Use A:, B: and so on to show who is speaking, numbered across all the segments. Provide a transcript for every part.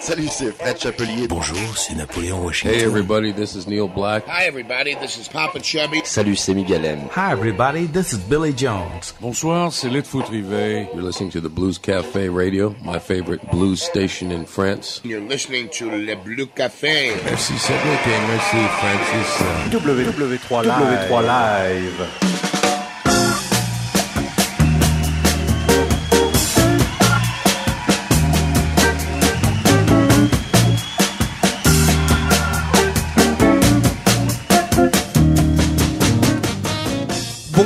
A: Salut, c'est Fred Chapelier.
B: Bonjour, c'est Napoléon Washington.
C: Hey everybody, this is Neil Black.
D: Hi everybody, this is Papa Chubby.
A: Salut, c'est Miguel M.
E: Hi everybody, this is Billy Jones.
C: Bonsoir, c'est Litfoot Rivet. You're listening to the Blues Cafe Radio, my favorite blues station in France.
D: You're listening to Le Blue Café.
C: Merci Cédric et merci Francis.
E: W3 Live. W3 Live.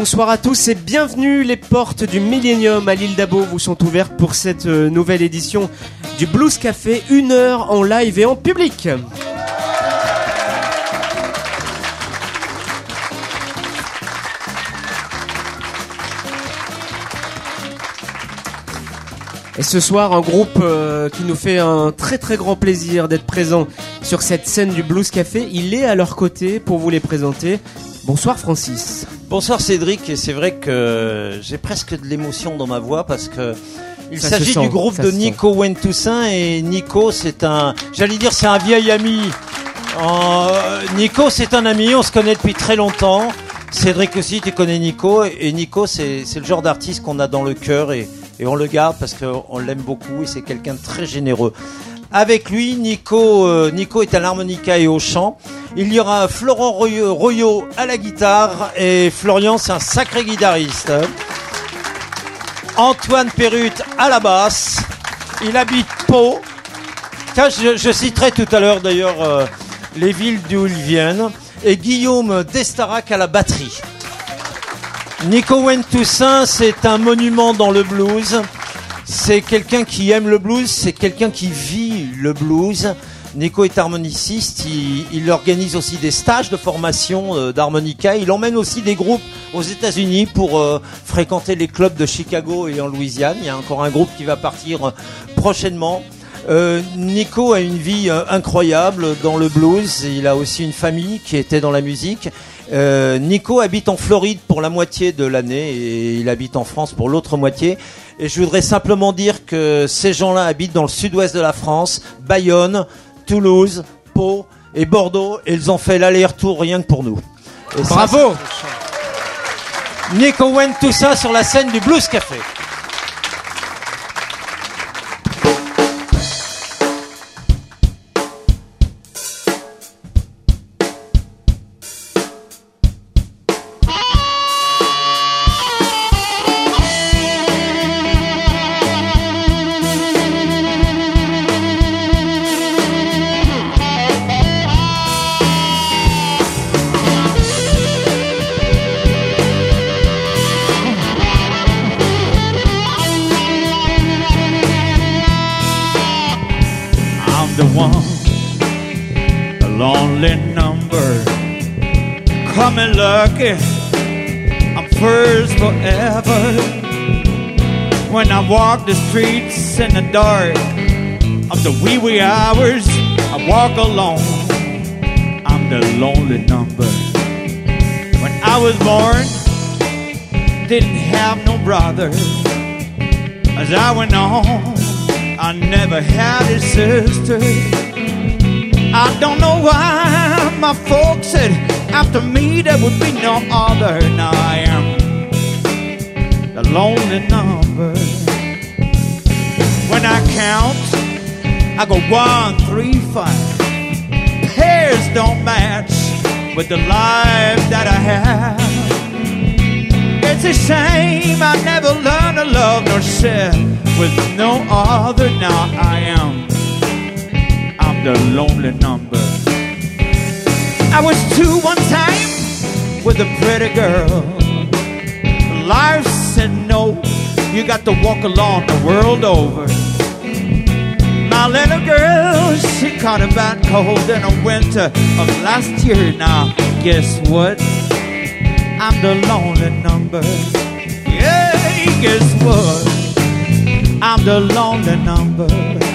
F: Bonsoir à tous et bienvenue. Les portes du Millennium à l'île d'Abo vous sont ouvertes pour cette euh, nouvelle édition du Blues Café, une heure en live et en public. Et ce soir, un groupe euh, qui nous fait un très très grand plaisir d'être présent sur cette scène du Blues Café. Il est à leur côté pour vous les présenter. Bonsoir Francis.
G: Bonsoir Cédric, et c'est vrai que j'ai presque de l'émotion dans ma voix parce que il
F: Ça se
G: s'agit
F: sent,
G: du groupe
F: ça
G: de
F: se
G: Nico Wentoussaint et Nico c'est un, j'allais dire c'est un vieil ami. Euh, Nico c'est un ami, on se connaît depuis très longtemps. Cédric aussi, tu connais Nico et Nico c'est c'est le genre d'artiste qu'on a dans le cœur et, et on le garde parce qu'on l'aime beaucoup et c'est quelqu'un de très généreux. Avec lui, Nico, euh, Nico est à l'harmonica et au chant. Il y aura Florent Royo, à la guitare et Florian, c'est un sacré guitariste. Antoine Perrut à la basse. Il habite Pau. Je, je citerai tout à l'heure d'ailleurs euh, les villes d'où ils viennent. Et Guillaume Destarac à la batterie. Nico Wentoussaint, c'est un monument dans le blues. C'est quelqu'un qui aime le blues, c'est quelqu'un qui vit le blues. Nico est harmoniciste, il, organise aussi des stages de formation euh, d'harmonica. Il emmène aussi des groupes aux États-Unis pour euh, fréquenter les clubs de Chicago et en Louisiane. Il y a encore un groupe qui va partir euh, prochainement. Nico a une vie incroyable dans le blues. Il a aussi une famille qui était dans la musique. Nico habite en Floride pour la moitié de l'année et il habite en France pour l'autre moitié. Et je voudrais simplement dire que ces gens-là habitent dans le sud-ouest de la France, Bayonne, Toulouse, Pau et Bordeaux. Et ils ont fait l'aller-retour rien que pour nous. Et ça,
F: Bravo
G: c'est- Nico Wen, tout ça sur la scène du Blues Café.
H: I walk the streets in the dark of the wee wee hours, I walk alone. I'm the lonely number. When I was born, didn't have no brother. As I went on, I never had a sister. I don't know why my folks said after me there would be no other. Now I am the lonely number. When I count, I go one, three, five. Pairs don't match with the life that I have. It's a shame I never learned to love nor share with no other. Now I am, I'm the lonely number. I was two one time with a pretty girl. Life said no, you got to walk along the world over. My little girl, she caught a bad cold in the winter of last year. Now, guess what? I'm the lonely number. Yeah, guess what? I'm the lonely number.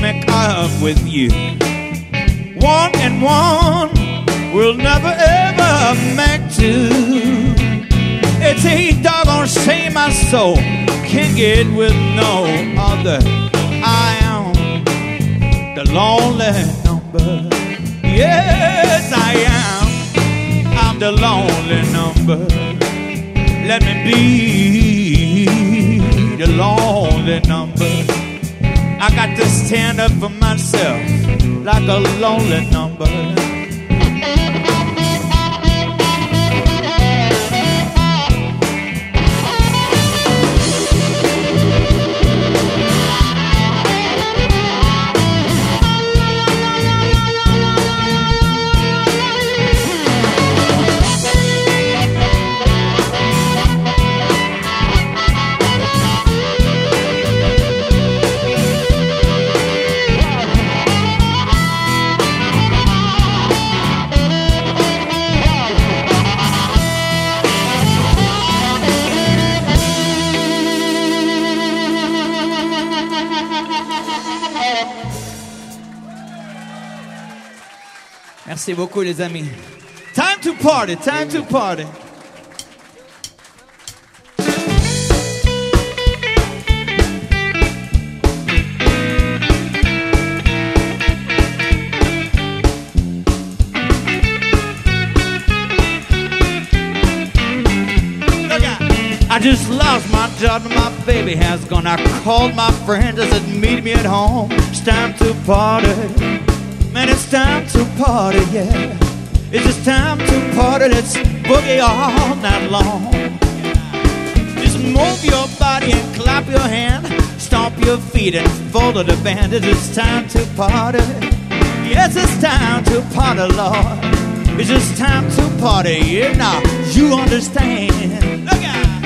H: Make up with you, one and one will never ever make two. It's a doggone shame my soul can't get with no other. I am the lonely number. Yes, I am. I'm the lonely number. Let me be the lonely number. I got to stand up for myself like a lonely number. Merci beaucoup les amis. Time to party, time to party. I just lost my job and my baby has gone. I called my friend, I said meet me at home. It's time to party. Man, it's time to party, yeah. It's just time to party. Let's boogie all night long. Just move your body and clap your hand. Stomp your feet and follow the band. It's just time to party. Yes, it's time to party, Lord. It's just time to party. Yeah, now you understand. Look out.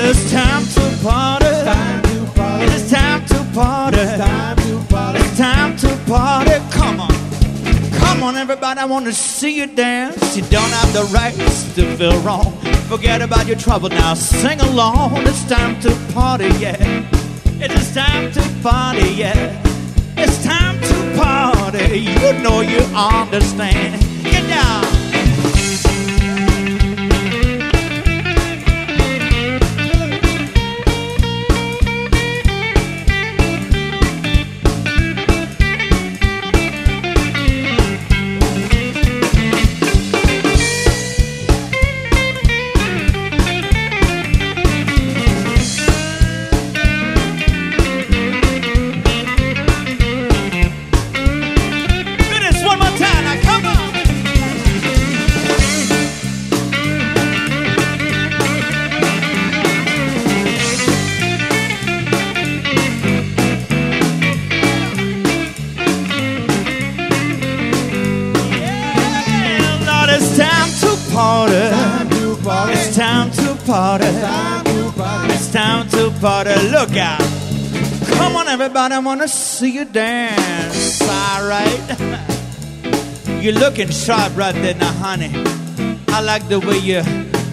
H: It's time to party. It's time to party. It's everybody, to see you dance. You don't have the right to feel wrong. Forget about your trouble now, sing along. It's time to party, yeah. It is time to party, yeah. It's time to party. You know you understand. Party. It's time to party. Look out. Come on, everybody, I want to see you dance. All right. You're looking sharp right there now, honey. I like the way you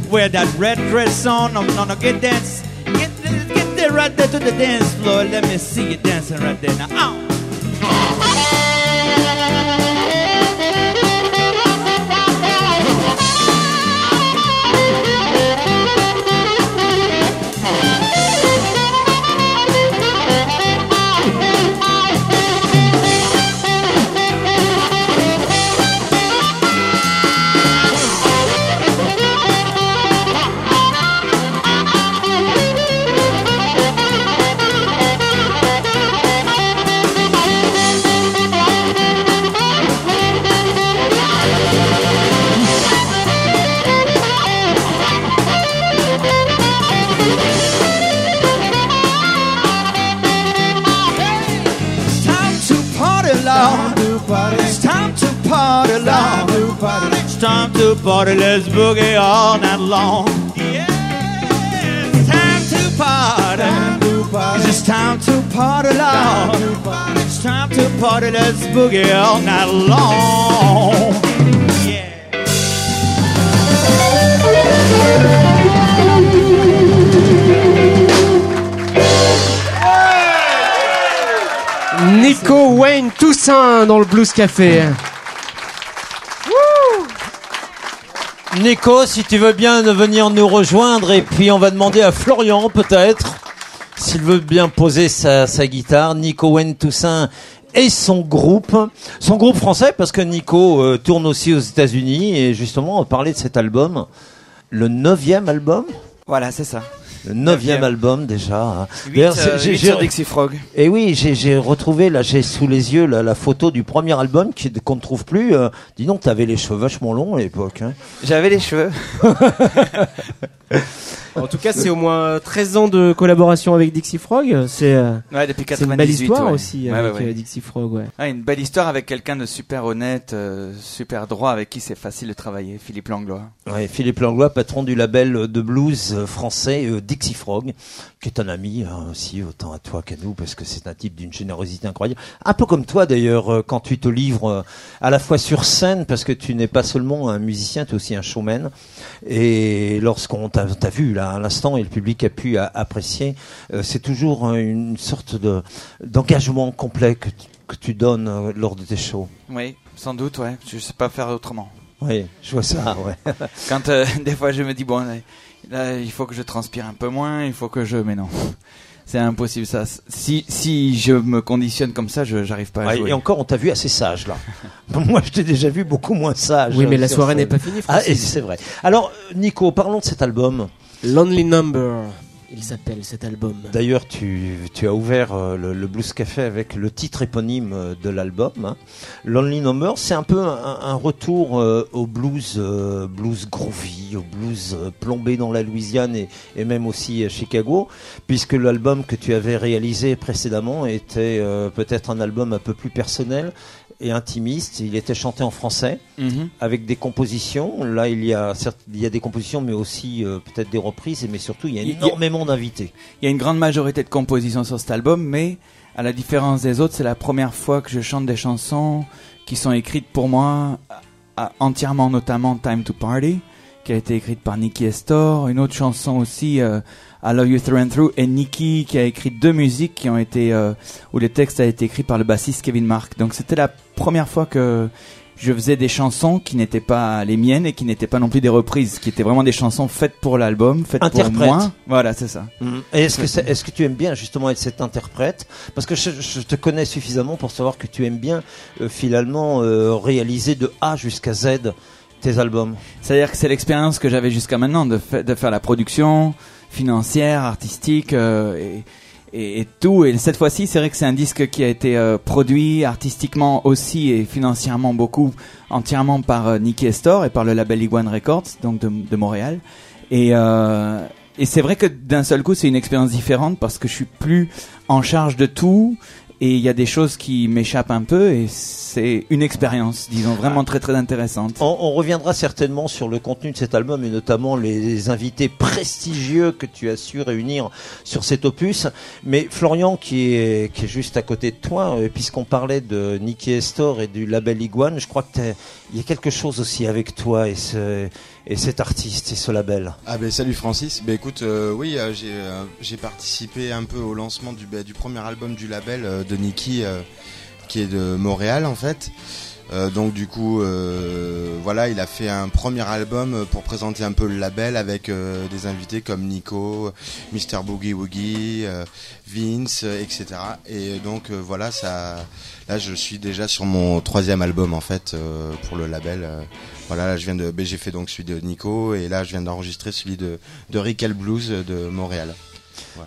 H: wear that red dress on. No, no, get dance. Get, get there right there to the dance floor. Let me see you dancing right there now. Ow. Party. Let's boogie all night long. Yeah, it's time to party. It's just time to party, Lord. It's time to party. Let's boogie all night long. Yeah.
F: Nico Wayne Toussaint dans le Blues Café.
G: Nico, si tu veux bien venir nous rejoindre, et puis on va demander à Florian peut-être s'il veut bien poser sa, guitare. Nico Wayne Toussaint et son groupe, son groupe français, parce que Nico euh, tourne aussi aux États-Unis, et justement on parlait de cet album, le neuvième album?
I: Voilà, c'est ça.
G: Le neuvième album déjà. hein.
I: Huit,
G: D'ailleurs,
I: euh,
G: j'ai-
I: Dixie Frog.
G: Et oui, j'ai retrouvé là, j'ai sous les yeux la, la photo du premier album qu'on ne trouve plus. Euh, dis donc, t'avais les cheveux vachement longs à l'époque. Hein.
I: J'avais les cheveux.
F: En tout cas, c'est au moins 13 ans de collaboration avec Dixie Frog. C'est euh,
I: Ouais, depuis
F: c'est
I: 98.
F: une belle histoire
I: ouais.
F: aussi
I: Ouais,
F: avec
I: ouais, ouais.
F: Dixie Frog. Ouais.
I: Ouais, une belle histoire avec quelqu'un de super honnête, euh, super droit, avec qui c'est facile de travailler, Philippe Langlois.
G: Philippe Langlois, patron du label de blues français euh, Dixie Frog, qui est un ami hein, aussi, autant à toi qu'à nous, parce que c'est un type d'une générosité incroyable. Un peu comme toi d'ailleurs, euh, quand tu te livres euh, à la fois sur scène, parce que tu n'es pas seulement un musicien, tu es aussi un showman. Et lorsqu'on t'a t'a vu là à l'instant et le public a pu a- apprécier, euh, c'est toujours euh, une sorte de d'engagement complet que tu, que tu donnes lors de tes shows.
I: Oui, sans doute, ouais. Je sais pas faire autrement.
G: Oui, je vois ça, ouais.
I: Quand euh, des fois je me dis bon, là, il faut que je transpire un peu moins, il faut que je, mais non, c'est impossible ça. Si si je me conditionne comme ça, je j'arrive pas à
G: Ouais,
I: jouer.
G: et encore, on t'a vu assez sage là. Moi, je t'ai déjà vu beaucoup moins sage.
F: Oui, mais la soirée n'est pas finie.
G: Ah, c'est vrai. Alors, Nico, parlons de cet album.
F: Lonely Number, il s'appelle cet album.
G: D'ailleurs, tu, as ouvert euh, le, Blues Café avec le titre éponyme euh, de l'album. hein. Lonely Number, c'est un peu un, retour euh, au blues, blues groovy, au blues plombé dans la Louisiane et, même aussi à Chicago, puisque l'album que tu avais réalisé précédemment était peut-être un album un peu plus personnel et intimiste. Il était chanté en français
I: Mhm.
G: avec des compositions. Là, il y a certes, il y a des compositions, mais aussi euh, peut-être des reprises, mais surtout il y a énormément d'invités.
I: Il y a une grande majorité de compositions sur cet album, mais à la différence des autres, c'est la première fois que je chante des chansons qui sont écrites pour moi à- entièrement, notamment Time to Party, qui a été écrite par Nicky Estor, une autre chanson aussi, euh, I Love You Through and Through, et Nicky qui a écrit deux musiques qui ont été, euh, où le texte a été écrit par le bassiste Kevin Mark. Donc c'était la première fois que je faisais des chansons qui n'étaient pas les miennes et qui n'étaient pas non plus des reprises, qui étaient vraiment des chansons faites pour l'album, faites pour moi. Voilà, c'est ça.
G: Et est-ce que, est-ce que tu aimes bien justement être cet interprète? Parce que je, je te connais suffisamment pour savoir que tu aimes bien euh, finalement euh, réaliser de A jusqu'à Z
I: C'est-à-dire que c'est l'expérience que j'avais jusqu'à maintenant de, fa- de faire la production financière, artistique euh, et, tout. Et cette fois-ci, c'est vrai que c'est un disque qui a été euh, produit artistiquement aussi et financièrement beaucoup entièrement par euh, Nicky Estor et par le label Iguane Records, donc de, de Montréal. Et, euh, et c'est vrai que d'un seul coup, c'est une expérience différente parce que je suis plus en charge de tout. Et il y a des choses qui m'échappent un peu et c'est une expérience, disons, vraiment très très intéressante.
G: On, on reviendra certainement sur le contenu de cet album et notamment les invités prestigieux que tu as su réunir sur cet opus. Mais Florian, qui est, qui est juste à côté de toi, euh, puisqu'on parlait de Nicky Estor et du label Iguane, je crois que t'es- il y a quelque chose aussi avec toi et, ce, et cet artiste et ce label.
J: Ah ben salut Francis. Ben écoute, euh, oui, euh, j'ai euh, j'ai participé un peu au lancement du, ben, du premier album du label de Nicky, qui est de Montréal en fait. Euh, donc du coup, euh, voilà, il a fait un premier album pour présenter un peu le label avec euh, des invités comme Nico, Mr Boogie Woogie, Vince, etc. Et donc voilà, ça, là je suis déjà sur mon troisième album en fait pour le label. voilà, là, je viens de, ben, j'ai fait donc celui de Nico et là je viens d'enregistrer celui de, de Rickel Blues de Montréal.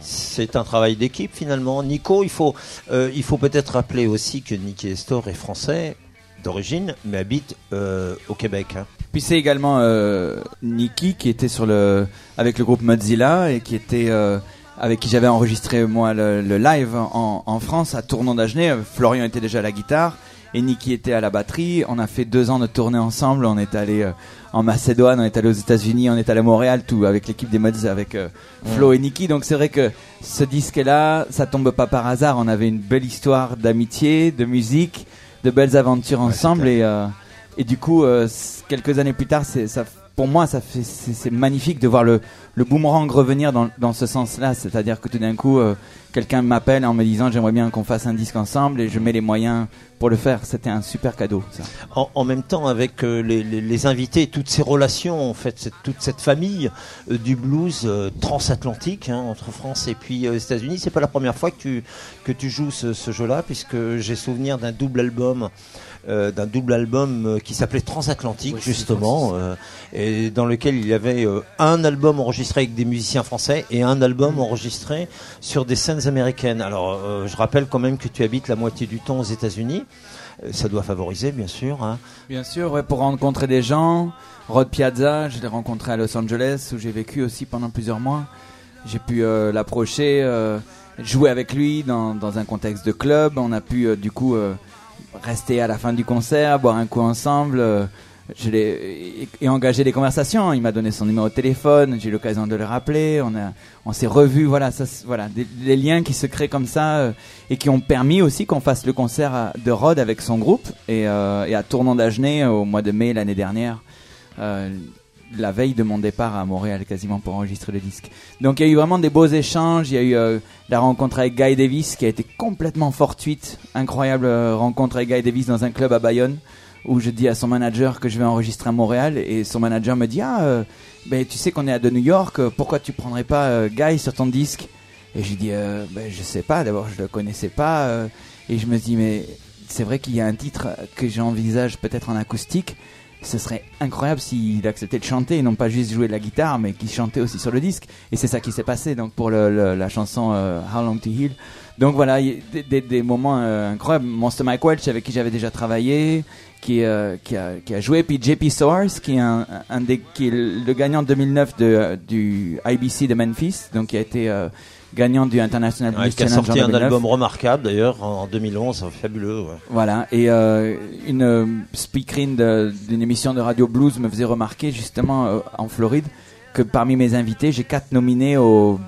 G: C'est un travail d'équipe finalement. Nico, il faut, il faut peut-être rappeler aussi que Nicky Estor est français d'origine, mais habite euh, au Québec. hein.
I: Puis c'est également euh, Nikki qui était sur le avec le groupe Mozilla et qui était euh, avec qui j'avais enregistré moi le, le live en, en France à Tournon d'Agenais. Florian était déjà à la guitare et Nikki était à la batterie. On a fait deux ans de tournée ensemble. On est allé euh, en Macédoine, on est allé aux États-Unis, on est allé à Montréal, tout avec l'équipe des Mods, avec euh, Flo et Nikki. Donc c'est vrai que ce disque-là, ça tombe pas par hasard. On avait une belle histoire d'amitié, de musique, de belles aventures ensemble et euh, et du coup, euh, quelques années plus tard, c'est ça. Pour moi, ça fait c'est magnifique de voir le le boomerang revenir dans dans ce sens-là. C'est-à-dire que tout d'un coup, euh, quelqu'un m'appelle en me disant j'aimerais bien qu'on fasse un disque ensemble et je mets les moyens pour le faire. C'était un super cadeau.
G: En, même temps, avec euh, les, invités, toutes ces relations, en fait, toute cette famille euh, du blues transatlantique hein, entre France et puis États-Unis, c'est pas la première fois que tu que tu joues ce jeu-là, puisque j'ai souvenir d'un double album. Euh, d'un double album euh, qui s'appelait Transatlantique justement euh, et dans lequel il y avait euh, un album enregistré avec des musiciens français et un album enregistré sur des scènes américaines. Alors je rappelle quand même que tu habites la moitié du temps aux États-Unis. Ça doit favoriser bien sûr. Hein.
I: Bien sûr, ouais, pour rencontrer des gens. Rod Piazza, je l'ai rencontré à Los Angeles où j'ai vécu aussi pendant plusieurs mois. J'ai pu l'approcher, jouer avec lui dans, dans un contexte de club. On a pu du coup rester à la fin du concert, boire un coup ensemble. euh, je l'ai et, engager des conversations. Il m'a donné son numéro de téléphone. J'ai eu l'occasion de le rappeler. On a, on s'est revus. Voilà, ça, voilà, des, liens qui se créent comme ça euh, et qui ont permis aussi qu'on fasse le concert à- de Rod avec son groupe et, euh, et à Tournant d'Agenais au mois de mai l'année dernière. euh, la veille de mon départ à Montréal quasiment pour enregistrer le disque. Donc il y a eu vraiment des beaux échanges, il y a eu euh, la rencontre avec Guy Davis qui a été complètement fortuite, incroyable euh, rencontre avec Guy Davis dans un club à Bayonne où je dis à son manager que je vais enregistrer à Montréal et son manager me dit ah euh, ben tu sais qu'on est à de New York, euh, pourquoi tu prendrais pas Guy sur ton disque? Et dit euh, ben je sais pas, d'abord je le connaissais pas et je me dis mais c'est vrai qu'il y a un titre que j'envisage peut-être en acoustique ce serait incroyable s'il acceptait de chanter et non pas juste jouer de la guitare mais qu'il chantait aussi sur le disque. Et c'est ça qui s'est passé donc pour le, le- la chanson euh, How Long to Heal. Donc voilà il y des, des- des moments euh, incroyables. Monster Mike Welch avec qui j'avais déjà travaillé qui, euh, qui, a, qui a joué. Puis JP Soares qui est un, un des qui est le gagnant 2009 de, euh, du IBC de Memphis donc qui a été euh, gagnant du International
G: Ouais,
I: Blues
G: qui a
I: Challenge
G: sorti un
I: 2009.
G: album remarquable d'ailleurs en 2011, fabuleux. ouais.
I: Voilà, et euh, une euh, speakerine d'une émission de radio blues me faisait remarquer justement euh, en Floride que parmi mes invités, j'ai quatre nominés au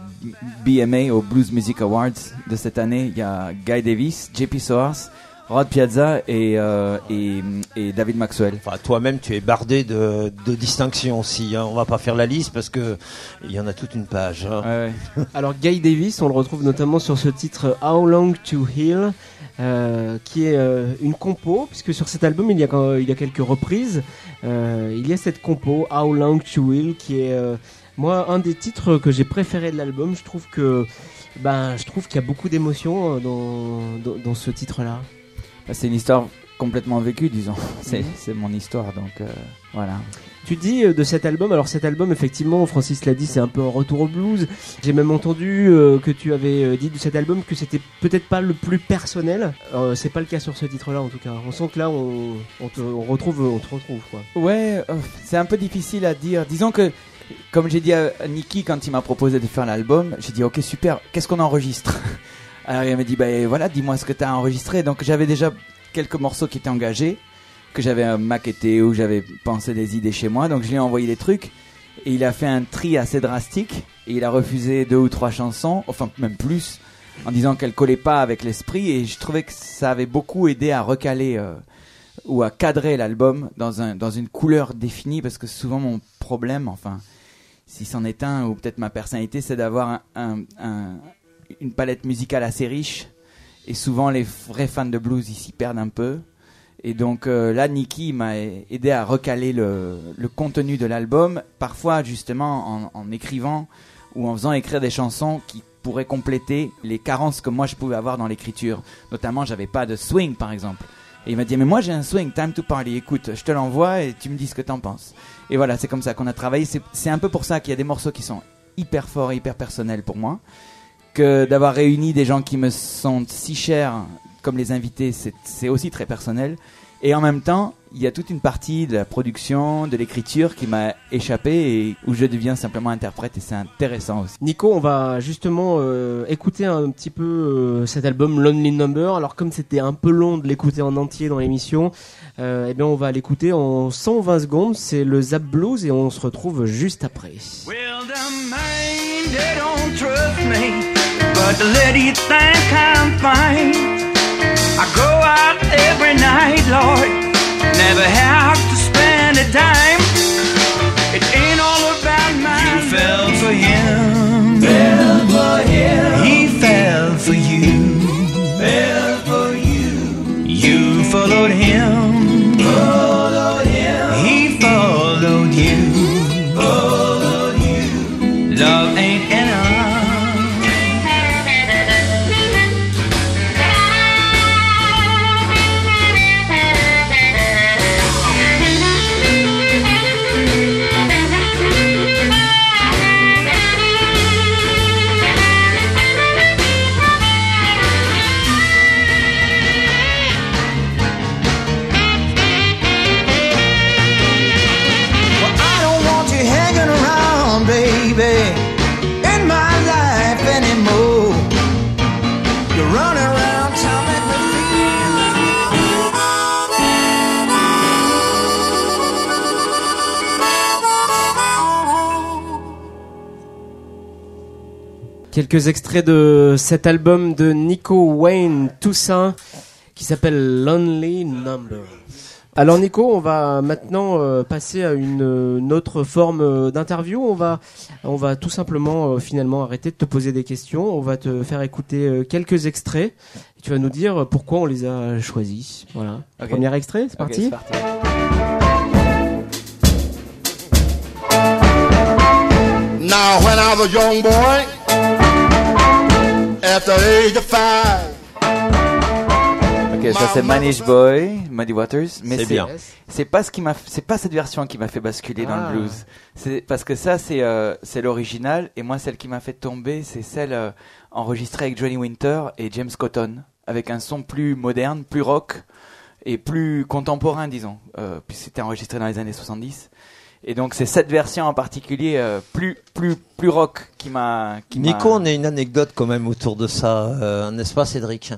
I: BMA, au Blues Music Awards de cette année. Il y a Guy Davis, JP Soares, Rod Piazza et, euh, et, et David Maxwell.
G: Enfin, toi-même, tu es bardé de, de distinctions aussi. Hein. On va pas faire la liste parce que il y en a toute une page. hein.
F: Alors Guy Davis, on le retrouve notamment sur ce titre How Long to Heal, euh, qui est euh, une compo, puisque sur cet album il y a, il y a quelques reprises. Euh, il y a cette compo How Long to Heal, qui est euh, moi un des titres que j'ai préféré de l'album. Je trouve que ben je trouve qu'il y a beaucoup d'émotions dans, dans, dans ce titre-là.
I: Bah, C'est une histoire complètement vécue, disons. C'est
F: Mhm.
I: c'est mon histoire, donc euh, voilà.
F: Tu dis euh, de cet album, alors cet album effectivement, Francis l'a dit, c'est un peu un retour au blues. J'ai même entendu euh, que tu avais dit de cet album que c'était peut-être pas le plus personnel. Euh, c'est pas le cas sur ce titre-là en tout cas. On sent que là on, on te on retrouve, on te retrouve quoi.
I: Ouais, c'est un peu difficile à dire. Disons que, comme j'ai dit à Nicky quand il m'a proposé de faire l'album, j'ai dit ok super, qu'est-ce qu'on enregistre? Alors il m'a dit bah voilà, dis-moi ce que tu as enregistré. Donc j'avais déjà quelques morceaux qui étaient engagés, que j'avais euh, maquetté ou j'avais pensé des idées chez moi. Donc je lui ai envoyé des trucs et il a fait un tri assez drastique et il a refusé deux ou trois chansons, enfin même plus, en disant qu'elles collaient pas avec l'esprit et je trouvais que ça avait beaucoup aidé à recaler. euh, ou à cadrer l'album dans, un, dans une couleur définie parce que souvent mon problème, enfin, si c'en est un ou peut-être ma personnalité, c'est d'avoir un, un- un- une palette musicale assez riche et souvent les vrais fans de blues ils s'y perdent un peu. Et donc euh, là, Nicky m'a aidé à recaler le, contenu de l'album, parfois justement en, en écrivant ou en faisant écrire des chansons qui pourraient compléter les carences que moi je pouvais avoir dans l'écriture. Notamment, j'avais pas de swing par exemple. Et il m'a dit, mais moi j'ai un swing, time to party, écoute, je te l'envoie et tu me dis ce que t'en penses. Et voilà, c'est comme ça qu'on a travaillé. C'est- C'est un peu pour ça qu'il y a des morceaux qui sont hyper forts et hyper personnels pour moi. Que d'avoir réuni des gens qui me sont si chers, comme les invités, c'est aussi très personnel. Et en même temps, il y a toute une partie de la production, de l'écriture qui m'a échappé et où je deviens simplement interprète et c'est intéressant aussi.
F: Nico, on va justement euh, écouter un petit peu euh, cet album Lonely Number. Alors comme c'était un peu long de l'écouter en entier dans l'émission, euh, eh bien on va l'écouter en 120 secondes. C'est le Zap Blues et on se retrouve juste après.
K: Well, But the lady think I'm fine. I go out every night, Lord. Never have to spend a dime. It ain't all about my. You fell for him. Fell for him. He fell for you. Fell for you. You followed him.
F: Quelques extraits de cet album de Nico Wayne Toussaint qui s'appelle Lonely Number. Alors Nico, on va maintenant euh, passer à une, une autre forme euh, d'interview. On va, on va tout simplement euh, finalement arrêter de te poser des questions. On va te faire écouter euh, quelques extraits. Et tu vas nous dire pourquoi on les a choisis. Voilà. Premier extrait, c'est parti.
I: c'est parti.
D: Now, when I was a young boy, the age of five,
I: Ok, ça c'est Manish Boy, Muddy Waters, mais
G: C'est bien.
I: C'est pas ce qui m'a, c'est pas cette version qui m'a fait basculer dans
F: Ah.
I: le blues. C'est parce que ça c'est euh, c'est l'original et moi celle qui m'a fait tomber c'est celle euh, enregistrée avec Johnny Winter et James Cotton avec un son plus moderne, plus rock et plus contemporain disons. Euh, puis c'était enregistré dans les années 70. Et donc c'est cette version en particulier euh, plus plus plus rock qui m'a qui m'a-
G: Nico, on a une anecdote quand même autour de ça, euh, n'est-ce pas, Cédric?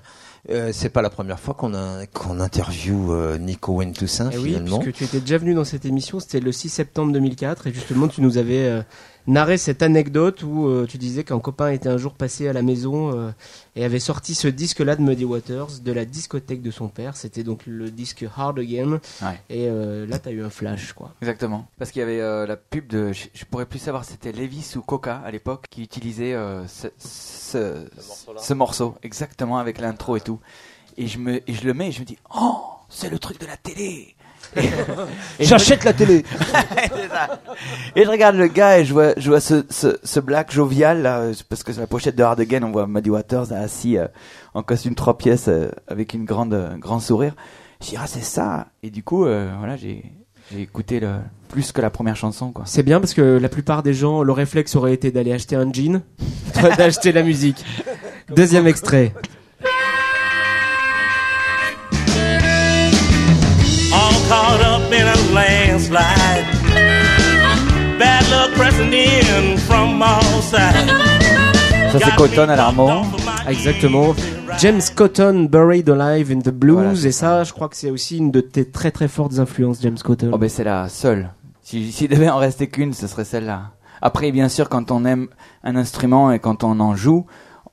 G: Euh, C'est pas la première fois qu'on a qu'on interviewe euh, Nico Wayne Toussaint
F: Eh oui,
G: finalement.
F: puisque tu étais déjà venu dans cette émission, c'était le 6 septembre 2004, et justement tu nous avais narré cette anecdote où euh, tu disais qu'un copain était un jour passé à la maison euh, et avait sorti ce disque-là de Muddy Waters de la discothèque de son père. C'était donc le disque Hard Again,
I: Ouais.
F: et euh, là t'as eu un flash quoi.
I: Exactement. Parce qu'il y avait euh, la pub de, je, je pourrais plus savoir si c'était Levis ou Coca à l'époque qui utilisait euh, ce, ce, ce morceau, exactement avec l'intro et tout. Et je me, et je le mets et je me dis, oh, c'est le truc de la télé.
G: J'achète la télé.
I: Ça. Et je regarde le gars et je vois, je vois ce, ce, ce black jovial là, parce que sur la pochette de Hard Again, on voit Muddy Waters assis euh, en costume trois pièces euh, avec une grande, euh, grand sourire. Je dis ah c'est ça. Et du coup, euh, voilà, j'ai, j'ai écouté le, plus que la première chanson quoi.
F: C'est bien parce que la plupart des gens, le réflexe aurait été d'aller acheter un jean, d'acheter la musique. Deuxième extrait.
L: Caught up in a landslide. Bad luck pressing in from all sides.
I: Ça c'est Cotton à l'harmon.
F: Exactement. James Cotton, Buried Alive in the Blues,
I: Voilà,
F: et ça, je crois que c'est aussi une de tes très très fortes influences, James Cotton.
I: Oh ben c'est la seule. Si- S'il devait en rester qu'une, ce serait celle-là. Après, bien sûr, quand on aime un instrument et quand on en joue,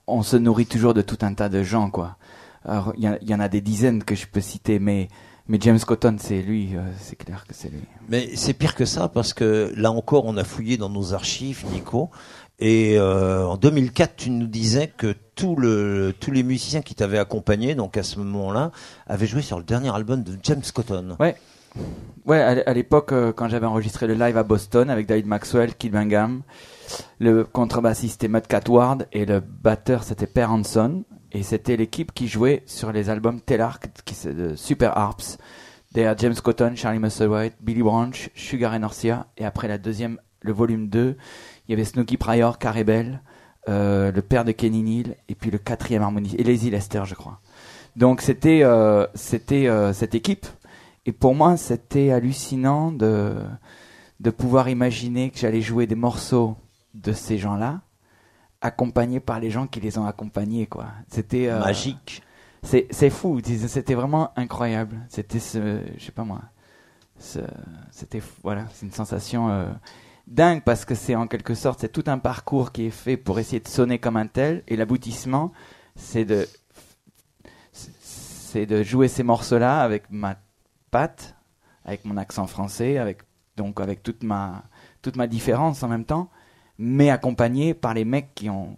I: on se nourrit toujours de tout un tas de gens, quoi. Alors, il y, a- il y en a des dizaines que je peux citer, mais, mais James Cotton, c'est lui, euh, c'est clair que c'est lui.
G: Mais c'est pire que ça parce que là encore, on a fouillé dans nos archives, Nico. Et euh, en 2004, tu nous disais que tout le, tous les musiciens qui t'avaient accompagné, donc à ce moment-là, avaient joué sur le dernier album de James Cotton.
I: Ouais. Ouais, à, l'époque, euh, quand j'avais enregistré le live à Boston avec David Maxwell, Kid Bingham, le contrebassiste c'était Matt Catward et le batteur c'était Per Hanson. Et c'était l'équipe qui jouait sur les albums Telarc, qui c'est de Super Harps. Derrière James Cotton, Charlie Musselwhite, Billy Branch, Sugar and Orsia. Et après la deuxième, le volume 2, il y avait Snooky Pryor, Carey Bell, euh, le père de Kenny Neal, et puis le quatrième harmonie, et Lazy Lester, je crois. Donc c'était euh, c'était euh, cette équipe. Et pour moi, c'était hallucinant de, de pouvoir imaginer que j'allais jouer des morceaux de ces gens-là, accompagnés par les gens qui les ont accompagnés, quoi. C'était euh,
G: Magique.
I: C'est c'est fou. C'était vraiment incroyable. C'était ce, je sais pas moi, ce- c'était voilà, c'est une sensation euh, dingue parce que c'est en quelque sorte c'est tout un parcours qui est fait pour essayer de sonner comme un tel et l'aboutissement c'est de c'est de jouer ces morceaux-là avec ma patte, avec mon accent français, avec donc avec toute ma toute ma différence en même temps, mais accompagné par les mecs qui ont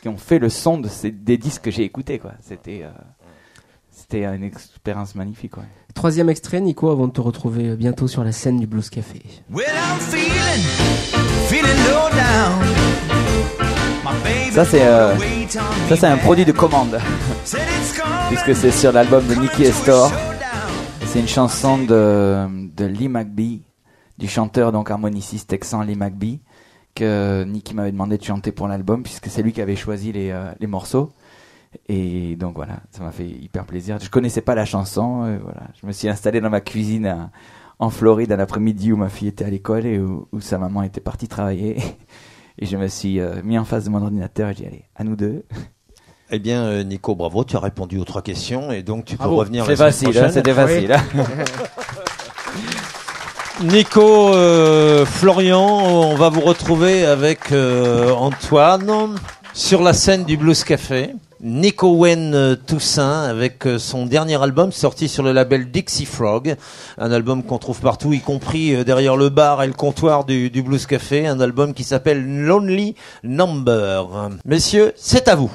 I: qui ont fait le son de ces, des disques que j'ai écoutés quoi. C'était euh, c'était une expérience magnifique. Ouais.
F: Troisième extrait, Nico, avant de te retrouver euh, bientôt sur la scène du Blues Café.
K: Well, I'm feeling, feeling low down. My baby
I: Ça c'est euh, ça c'est un produit de commande puisque c'est sur l'album de Nicky Estor. C'est une chanson de de Lee McBee, du chanteur donc harmoniciste texan Lee McBee que Nicky m'avait demandé de chanter pour l'album puisque c'est lui qui avait choisi les euh, les morceaux. Et donc voilà, ça m'a fait hyper plaisir. Je connaissais pas la chanson, euh, voilà. Je me suis installé dans ma cuisine à- en Floride un après-midi où ma fille était à l'école et où, où sa maman était partie travailler. Et je me suis euh, mis en face de mon ordinateur et j'ai dit allez, à nous deux.
G: Eh bien, euh, Nico, bravo, tu as répondu aux trois questions et donc tu peux
I: Bravo.
G: revenir
I: C'est facile, hein, c'était facile, hein.
G: Nico, euh, Florian, on va vous retrouver avec euh, Antoine sur la scène du Blues Café. Nico Wen euh, Toussaint avec son dernier album sorti sur le label Dixie Frog, un album qu'on trouve partout, y compris derrière le bar et le comptoir du, du Blues Café, un album qui s'appelle Lonely Number. Messieurs, c'est à vous.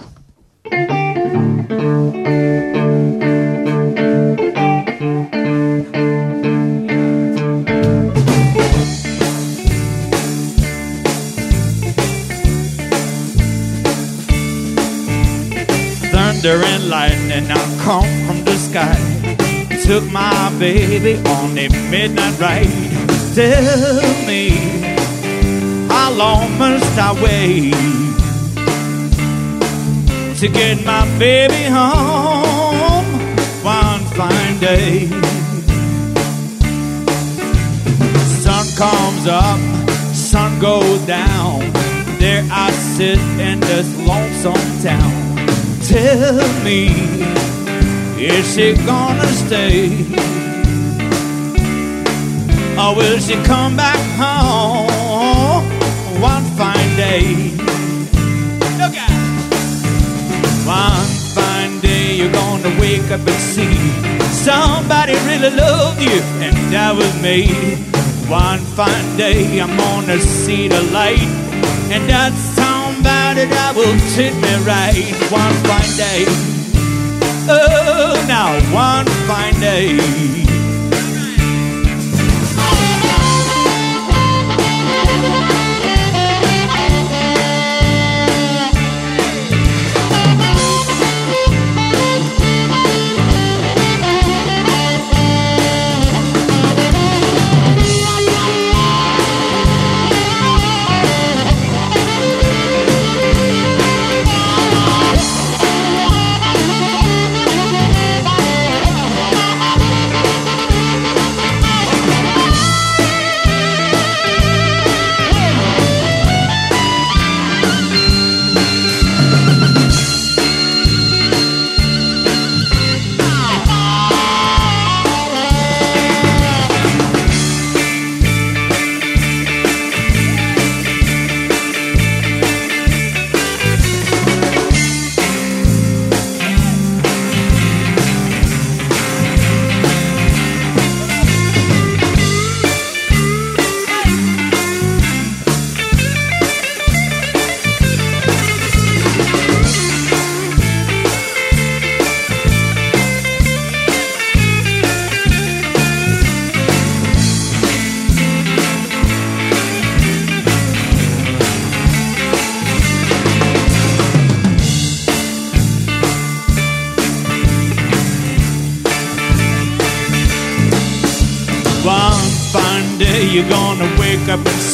H: Thunder and lightning now come from the sky. Took my baby on a midnight ride. Tell me, how long must I wait to get my baby home one fine day? Sun comes up, sun goes down. There I sit in this lonesome town. Tell me, is she gonna stay? Or will she come back home one fine day? Look out! One fine day you're gonna wake up and see somebody really loved you, and that was me. One fine day I'm gonna see the light, and that that will treat me right. One fine day, oh, now one fine day.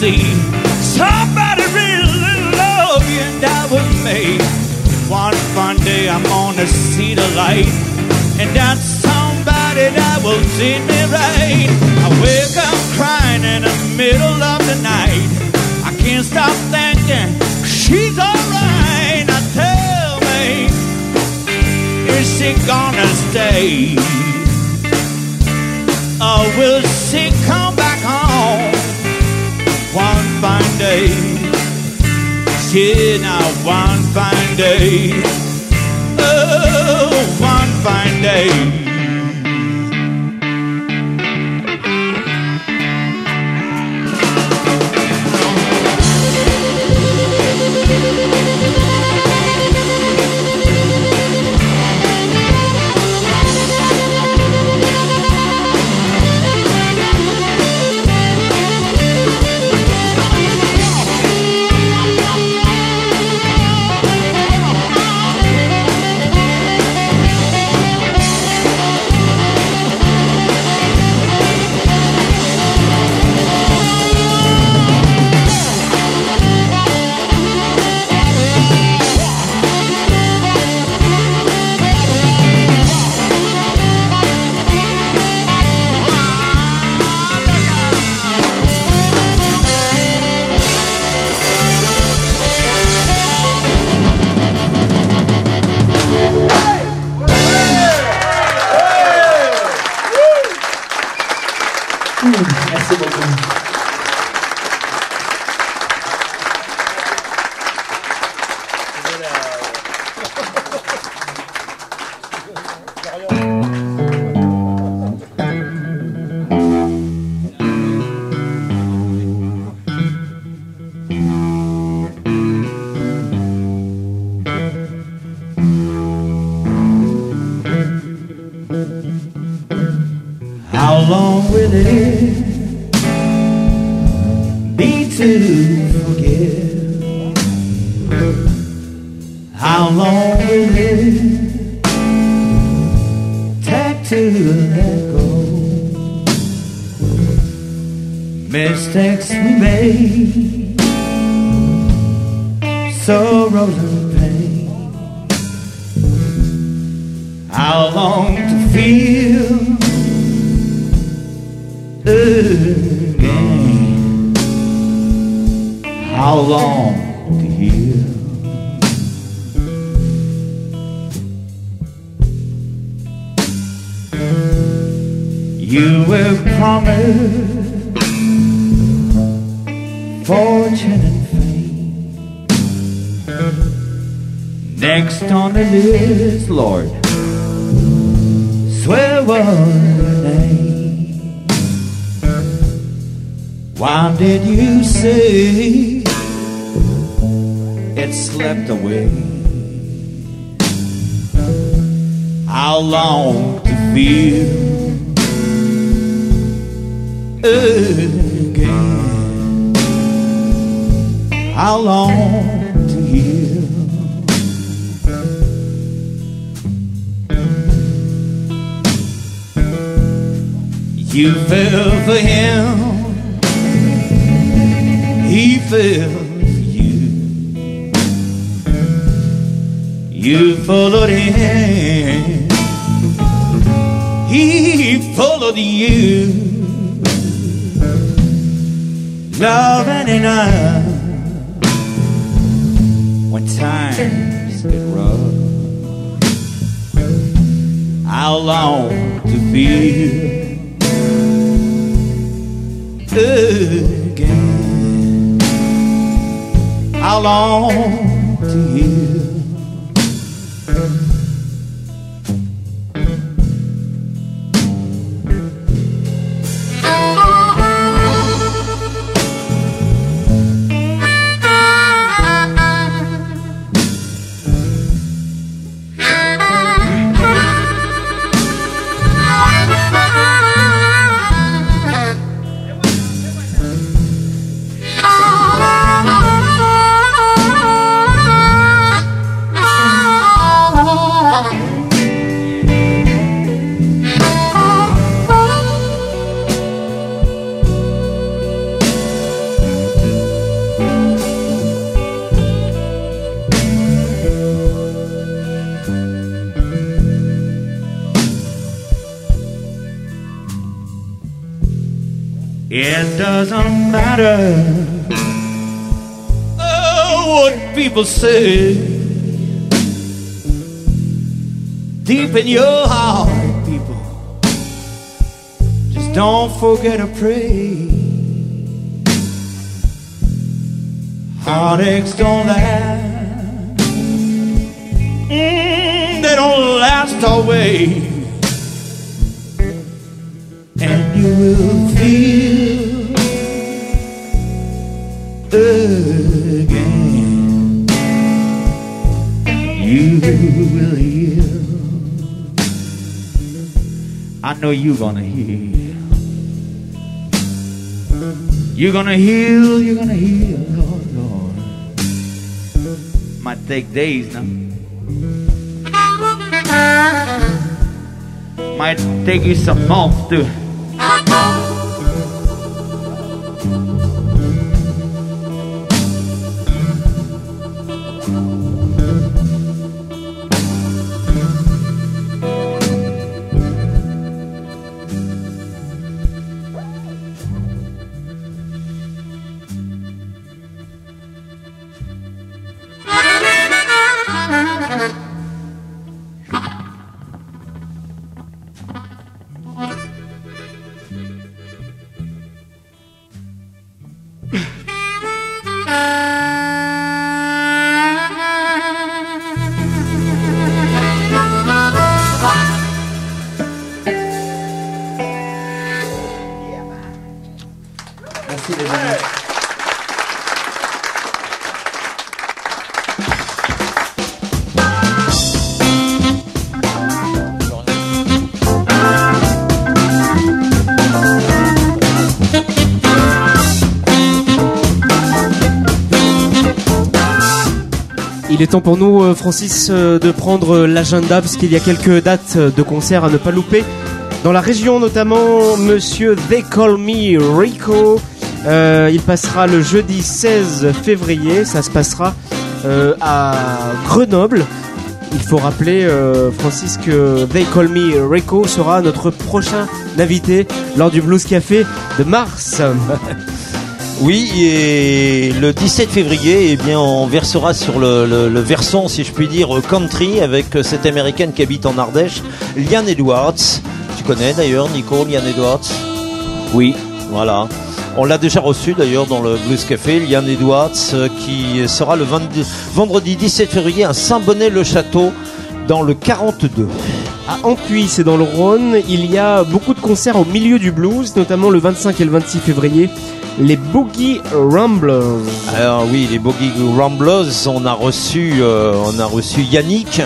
H: See day. Sorrows and pain. How long to feel again? How long to heal? You were promised fortune Next on the list, Lord, swear your name. Why did you say it slept away? How long to feel again? How long You fell for him, he fell for you. You followed him, he followed you. Loving enough when times get rough. How long to feel again? How long to heal? It doesn't matter oh, what people say. Deep in your heart, people, just don't forget to pray. Heartaches don't last, Mm, they don't last always and you will feel know you're gonna heal. You're gonna heal, you're gonna heal, Lord, Lord. Might take days now. Might take you some months to
F: Il est temps pour nous, euh, Francis, euh, de prendre euh, l'agenda puisqu'il y a quelques dates de concerts à ne pas louper. Dans la région notamment, Monsieur They Call Me Rico. il passera le jeudi 16 février. Ça se passera à Grenoble. Il faut rappeler, Francis, que They Call Me Rico sera notre prochain invité lors du Blues Café de mars.
G: Oui, et le 17 février, eh bien, on versera sur le, le, le versant, si je puis dire, country, avec cette américaine qui habite en Ardèche, Liane Edwards. Tu connais d'ailleurs, Nico, Liane Edwards?
I: Oui.
G: Voilà. On l'a déjà reçu d'ailleurs dans le Blues Café, Liane Edwards, euh, qui sera le 22 vendredi 17 février à Saint-Bonnet-le-Château, dans le 42.
F: À Ampuis, c'est dans le Rhône, il y a beaucoup de concerts au milieu du blues, notamment le 25 et le 26 février. Les Boogie Ramblers.
G: Alors oui, les Boogie Ramblers, on a reçu, euh, on a reçu Yannick,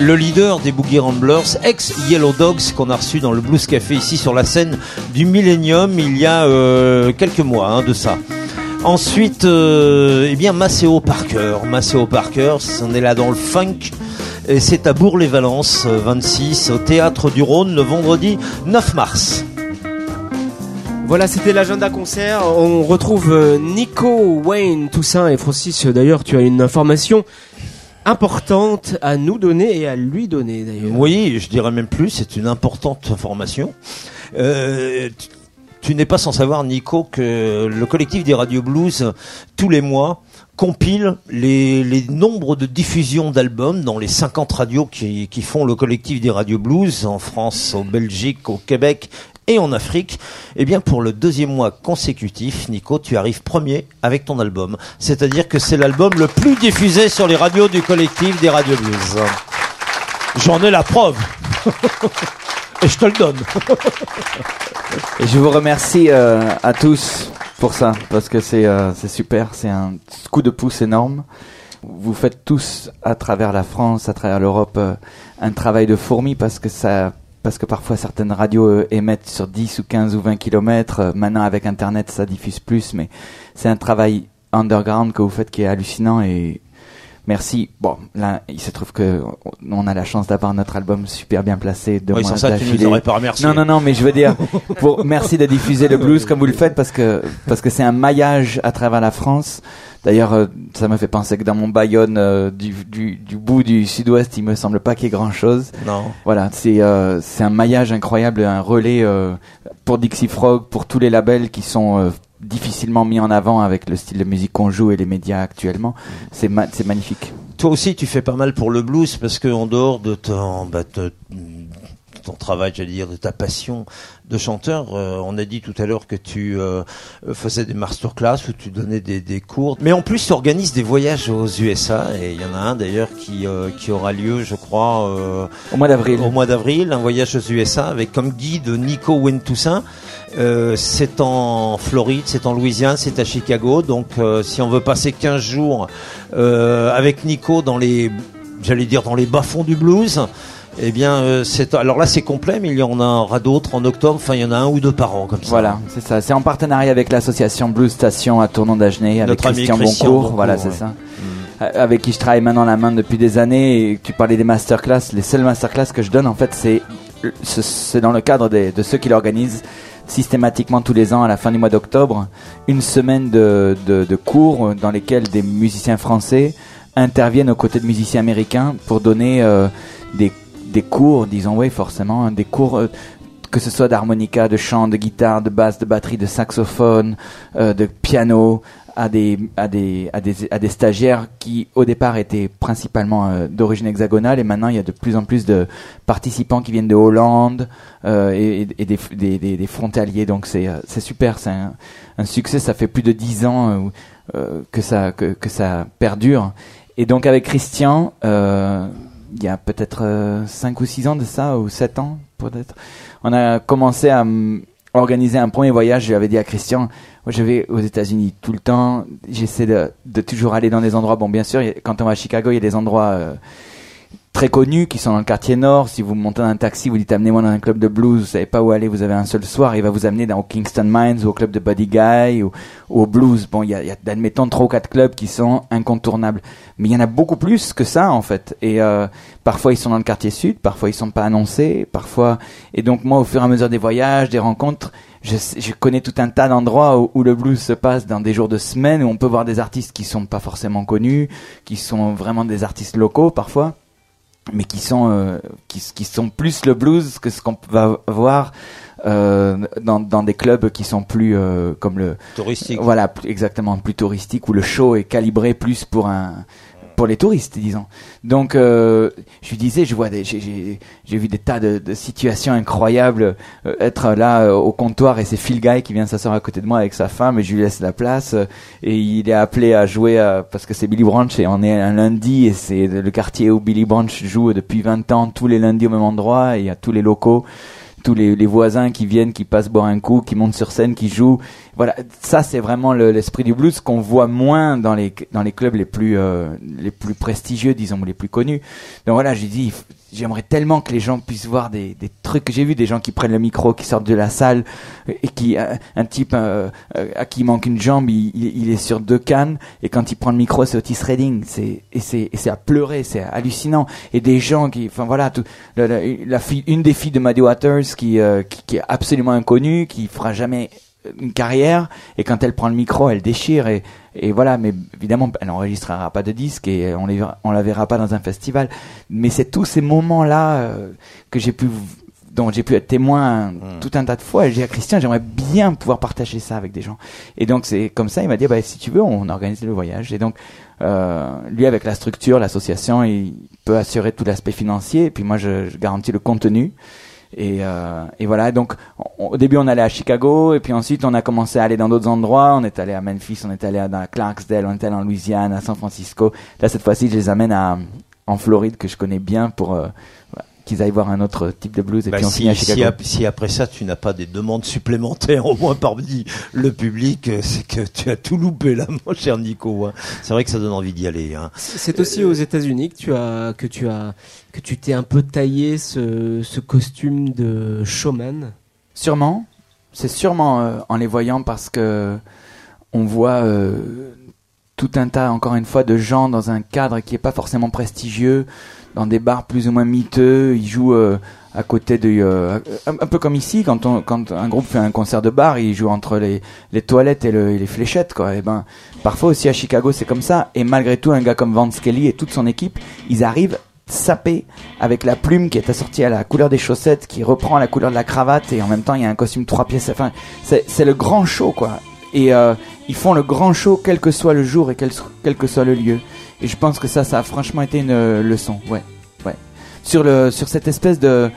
G: le leader des Boogie Ramblers, ex Yellow Dogs, qu'on a reçu dans le Blues Café ici sur la scène du Millennium il y a euh, quelques mois hein, de ça. Ensuite, euh, eh bien Maceo Parker, Maceo Parker, on est là dans le funk. Et c'est à Bourg-les-Valences, euh, 26, au Théâtre du Rhône, le vendredi 9 mars.
F: Voilà, c'était l'agenda concert. On retrouve euh, Nico, Wayne, Toussaint et Francis. euh, D'ailleurs, tu as une information importante à nous donner et à lui donner d'ailleurs.
G: Oui, je dirais même plus, c'est une importante information. Euh, tu- tu n'es pas sans savoir, Nico, que le collectif des Radio Blues, tous les mois, compile les, les nombres de diffusions d'albums dans les 50 radios qui, qui font le collectif des Radio Blues, en France, en Belgique, au Québec et en Afrique. Eh bien, pour le deuxième mois consécutif, Nico, tu arrives premier avec ton album. C'est-à-dire que c'est l'album le plus diffusé sur les radios du collectif des Radio Blues. J'en ai la preuve. Et je te le donne.
I: Et je vous remercie euh, à tous pour ça, parce que c'est euh, super, c'est un coup de pouce énorme. Vous faites tous à travers la France, à travers l'Europe, euh, un travail de fourmi parce que ça, parce que parfois certaines radios euh, émettent sur 10 ou 15 ou 20 kilomètres. Euh, Maintenant avec Internet, ça diffuse plus, mais c'est un travail underground que vous faites qui est hallucinant et Merci. Bon, là, il se trouve que on a la chance d'avoir notre album super bien placé deux
G: Oui, sans ça, tu nous aurais pas remercié.
I: Non, non, non, mais je veux dire, pour merci de diffuser le blues comme vous le faites parce que parce que c'est un maillage à travers la France. D'ailleurs, euh, ça me fait penser que dans mon Bayonne euh, du, du, du bout du sud-ouest, il me semble pas qu'il y ait grand chose.
G: Non.
I: Voilà, c'est euh, c'est un maillage incroyable, un relais pour Dixie Frog, pour tous les labels qui sont difficilement mis en avant avec le style de musique qu'on joue et les médias actuellement. C'est ma- magnifique.
G: Toi aussi, tu fais pas mal pour le blues parce que en dehors de ton, bah, te- ton travail, j'allais dire, de ta passion de chanteur, euh, on a dit tout à l'heure que tu euh, faisais des masterclass ou tu donnais des, des cours. Mais en plus, tu organises des voyages aux USA et il y en a un d'ailleurs qui, euh, qui aura lieu, je crois,
I: Au mois d'avril.
G: Au mois d'avril, un voyage aux USA avec comme guide Nico Wentoussaint. Euh, c'est en Floride, c'est en Louisiane, c'est à Chicago. Donc, euh, si on veut passer 15 jours euh, avec Nico dans les, j'allais dire dans les bas-fonds du blues, eh bien, c'est alors là c'est complet, mais il y en aura d'autres en octobre. Enfin, il y en a un ou deux par an comme ça.
I: Voilà, c'est ça. C'est en partenariat avec l'association Blues Station à Tournon d'Agenais, avec Christian,
G: Christian
I: Boncourt.
G: Boncourt,
I: voilà,
G: ouais.
I: c'est ça. Euh, Avec qui je travaille main dans la main depuis des années. Et tu parlais des masterclass. Les seules masterclass que je donne, en fait, c'est c'est- dans le cadre de ceux qui l'organisent systématiquement tous les ans à la fin du mois d'octobre. Une semaine de, cours dans lesquels des musiciens français interviennent aux côtés de musiciens américains pour donner euh, des, des cours, disons oui forcément, hein, des cours euh, que ce soit d'harmonica, de chant, de guitare, de basse, de batterie, de saxophone, euh, de piano, à des, à, des, à, des, à des stagiaires qui au départ étaient principalement euh, d'origine hexagonale et maintenant il y a de plus en plus de participants qui viennent de Hollande euh, et, des, des, des, frontaliers. Donc c'est euh, c'est super, c'est un, succès, ça fait plus de dix ans que, ça, que, que ça perdure. Et donc avec Christian il y a peut-être 5 ou 6 ans de ça, ou 7 ans peut-être, on a commencé à organiser un premier voyage. J'avais dit à Christian, moi je vais aux États-Unis tout le temps, j'essaie de, de toujours aller dans des endroits. Bon, bien sûr, quand on va à Chicago, il y a des endroits euh, très connus qui sont dans le quartier nord. Si vous montez dans un taxi, vous dites amenez-moi dans un club de blues, vous savez pas où aller, vous avez un seul soir, il va vous amener dans au Kingston Mines ou au club de Buddy Guy ou, au blues. Bon, il y a, y a admettons trois ou quatre clubs qui sont incontournables, mais il y en a beaucoup plus que ça en fait. Et euh, parfois ils sont dans le quartier sud, parfois ils sont pas annoncés, parfois. Et donc moi, au fur et à mesure des voyages, des rencontres, je, je connais tout un tas d'endroits où, où le blues se passe dans des jours de semaine où on peut voir des artistes qui sont pas forcément connus, qui sont vraiment des artistes locaux parfois mais qui sont euh, qui, qui sont plus le blues que ce qu'on va voir euh, dans, dans des clubs qui sont plus euh, comme le
G: Touristique.
I: voilà plus- exactement plus touristique où le show est calibré plus pour un pour les touristes disons. Donc euh, je lui disais je vois j'ai- vu des tas de, situations incroyables euh, être là euh, au comptoir et c'est Phil Guy qui vient s'asseoir à côté de moi avec sa femme et je lui laisse la place et il est appelé à jouer parce que c'est Billy Branch et on est un lundi et c'est le quartier où Billy Branch joue depuis 20 ans tous les lundis au même endroit et il y a tous les locaux tous les, les voisins qui viennent, qui passent boire un coup, qui montent sur scène, qui jouent. Voilà, ça c'est vraiment le- l'esprit du blues qu'on voit moins dans les dans les clubs les plus euh, les plus prestigieux, disons, ou les plus connus. Donc voilà, j'ai dit, j'aimerais tellement que les gens puissent voir des, des trucs j'ai vu, des gens qui prennent le micro, qui sortent de la salle et qui un, un type euh, euh, à qui manque une jambe, il, il, est sur deux cannes et quand il prend le micro, c'est Otis Redding, c'est et c'est à pleurer, c'est hallucinant. Et des gens qui, enfin voilà, tout, la- la fille, une des filles de Maddie Waters qui, euh, qui qui est absolument inconnue, qui fera jamais une carrière et quand elle prend le micro elle déchire et, et voilà mais évidemment elle n'enregistrera pas de disque et on, les on la verra pas dans un festival. Mais c'est tous ces moments là que j'ai pu dont j'ai pu être témoin tout un tas de fois. Et j'ai dit à Christian j'aimerais bien pouvoir partager ça avec des gens. Et donc c'est comme ça il m'a dit bah si tu veux on organise le voyage. Et donc euh, lui avec la structure l'association il peut assurer tout l'aspect financier. Et puis moi je, je garantis le contenu et, euh, et voilà, donc on- au début on allait à Chicago et puis ensuite on a commencé à aller dans d'autres endroits. On est allé à Memphis, on est allé à- Clarksdale, on est allé en Louisiane, à San Francisco. Là cette fois-ci je les amène à, en Floride que je connais bien pour euh, qu'ils aillent voir un autre type de blues et
G: Bah,
I: puis on
G: si,
I: finit à Chicago.
G: si après ça tu n'as pas des demandes supplémentaires au moins parmi le public, euh, c'est que tu as tout loupé là, mon cher Nico. hein. C'est vrai que ça donne envie d'y aller. hein.
F: C'est aussi aux États-Unis que tu as que tu as que tu t'es un peu taillé ce, ce costume de showman.
I: Sûrement, c'est sûrement euh, en les voyant parce que on voit euh, tout un tas, encore une fois, de gens dans un cadre qui est pas forcément prestigieux, dans des bars plus ou moins miteux. Ils jouent euh, à côté de, euh, un, peu comme ici, quand on, quand un groupe fait un concert de bar, ils jouent entre les, les toilettes et, le- et les fléchettes, quoi. Et ben, parfois aussi à Chicago, c'est comme ça. Et malgré tout, un gars comme Vance Kelly et toute son équipe, ils arrivent sapé avec la plume qui est assortie à la couleur des chaussettes, qui reprend la couleur de la cravate et en même temps il y a un costume trois pièces. Enfin, c'est c'est le grand show quoi. Et euh, ils font le grand show quel que soit le jour et quel, quel que soit le lieu. Et je pense que ça, ça a franchement été une euh, leçon. Ouais, ouais. Sur le sur cette espèce de